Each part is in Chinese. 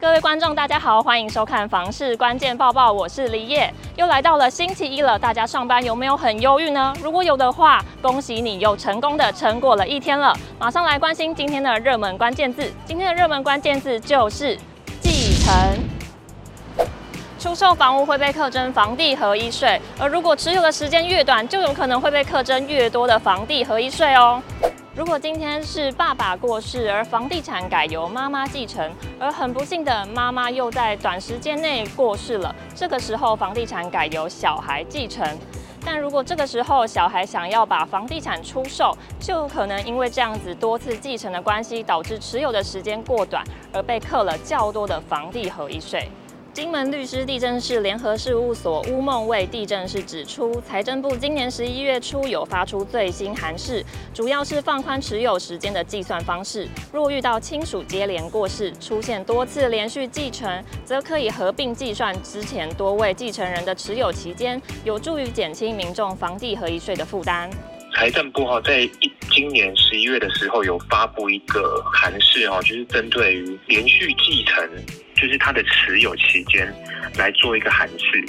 各位观众，大家好，欢迎收看《房市关键报报》，我是黎叶，又来到了星期一了。大家上班有没有很忧郁呢？如果有的话，恭喜你又成功的撑过了一天了。马上来关心今天的热门关键字，今天的热门关键字就是继承。出售房屋会被课征房地合一税，而如果持有的时间越短，就有可能会被课征越多的房地合一税哦。如果今天是爸爸过世，而房地产改由妈妈继承，而很不幸的妈妈又在短时间内过世了，这个时候房地产改由小孩继承。但如果这个时候小孩想要把房地产出售，就可能因为这样子多次继承的关系，导致持有的时间过短，而被课了较多的房地合一税。金门律师地政士联合事务所巫梦为地政士指出，财政部今年十一月初有发出最新函释，主要是放宽持有时间的计算方式。若遇到亲属接连过世，出现多次连续继承，则可以合并计算之前多位继承人的持有期间，有助于减轻民众房地合一税的负担。财政部哈在今年十一月的时候有发布一个函释哈，就是针对于连续继承。就是它的持有期间来做一个函释，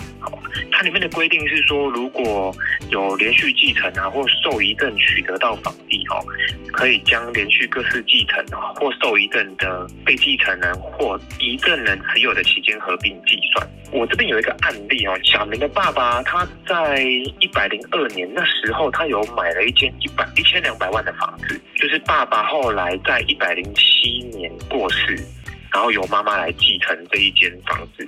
它里面的规定是说，如果有连续继承啊或受遗赠取得到房地，哦，可以将连续各式继承啊或受遗赠的被继承人或遗赠人持有的期间合并计算。我这边有一个案例哦，小明的爸爸他在一百零二年那时候，他有买了一间一百一千两百万的房子，就是爸爸后来在一百零七年过世。然后由妈妈来继承这一间房子，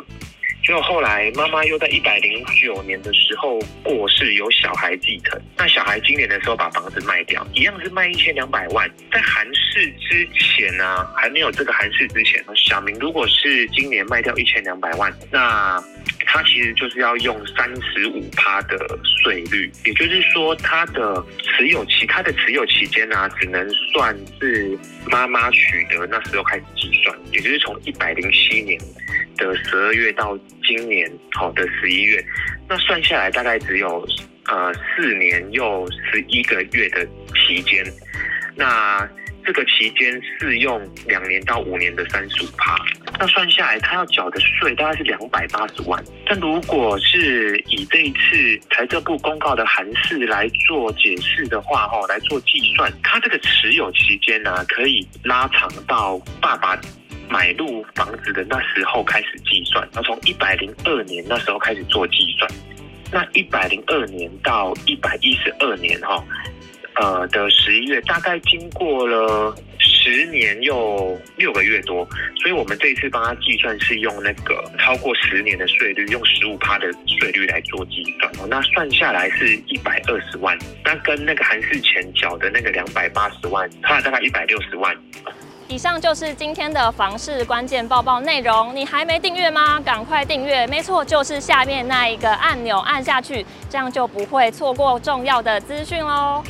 就后来妈妈又在一百零九年的时候过世，由小孩继承。那小孩今年的时候把房子卖掉，一样是卖一千两百万。在韩氏之前呢、啊，还没有这个韩氏之前，小明如果是今年卖掉一千两百万，那他其实就是要用三十五趴的税率，也就是说他的持有期，他的持有期间呢、只能算是妈妈取得那时候开始计算，也就是从一百零七年的十二月到今年好的十一月，那算下来大概只有呃四年又十一个月的期间，那。这个期间适用两年到五年的三十五趴，那算下来他要缴的税大概是两百八十万。但如果是以这一次财政部公告的函释来做解释的话，哈，来做计算，他这个持有期间呢，可以拉长到爸爸买入房子的那时候开始计算，然后从一百零二年那时候开始做计算，那一百零二年到一百一十二年，哈。呃的十一月，大概经过了十年又六个月多，所以我们这一次帮他计算是用那个超过十年的税率，用十五趴的税率来做计算哦。那算下来是一百二十万，那跟那个函释前缴的那个两百八十万，差了大概一百六十万。以上就是今天的房市关键报报内容，你还没订阅吗？赶快订阅！没错，就是下面那一个按钮按下去，这样就不会错过重要的资讯喽。